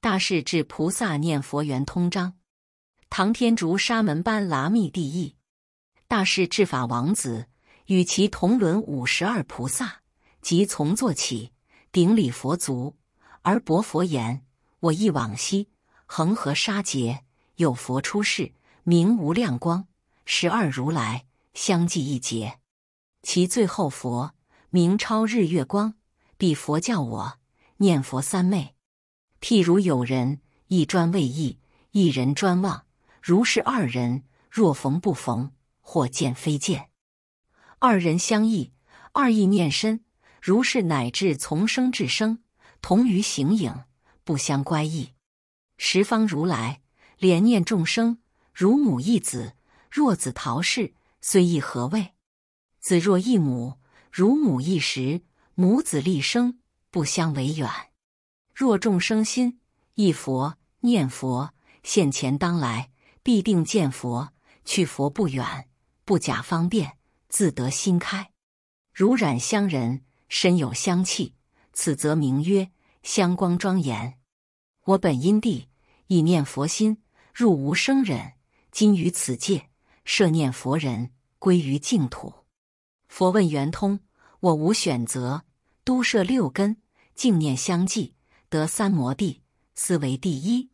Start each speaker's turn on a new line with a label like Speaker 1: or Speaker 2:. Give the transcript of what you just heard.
Speaker 1: 大势至菩萨念佛圆通章，唐天竺沙门般剌密帝译。大势至法王子。与其同伦五十二菩萨，即从坐起，顶礼佛足，而白佛言：“我忆往昔。恒河沙劫，有佛出世，名无量光，十二如来。相继一劫。其最后佛。名超日月光，彼佛教我。念佛三昧。譬如有人一专为忆，一人专望，如是二人若逢不逢，或见非见，二人相忆，二意念深。”如是乃至从生至生，同于形影，不相乖异。十方如来怜念众生，如母忆子。若子逃世，虽忆何谓？子若忆母，如母忆时，母子立生，不相违远。若众生心忆佛，念佛，现前当来，必定见佛。去佛不远，不假方便，自得心开。如染香人。身有香气，此则名曰香光庄严。我本因地以念佛心入无生忍，今于此界设念佛人归于净土。佛问圆通，我无选择，都摄六根，净念相继，得三摩地，斯为第一。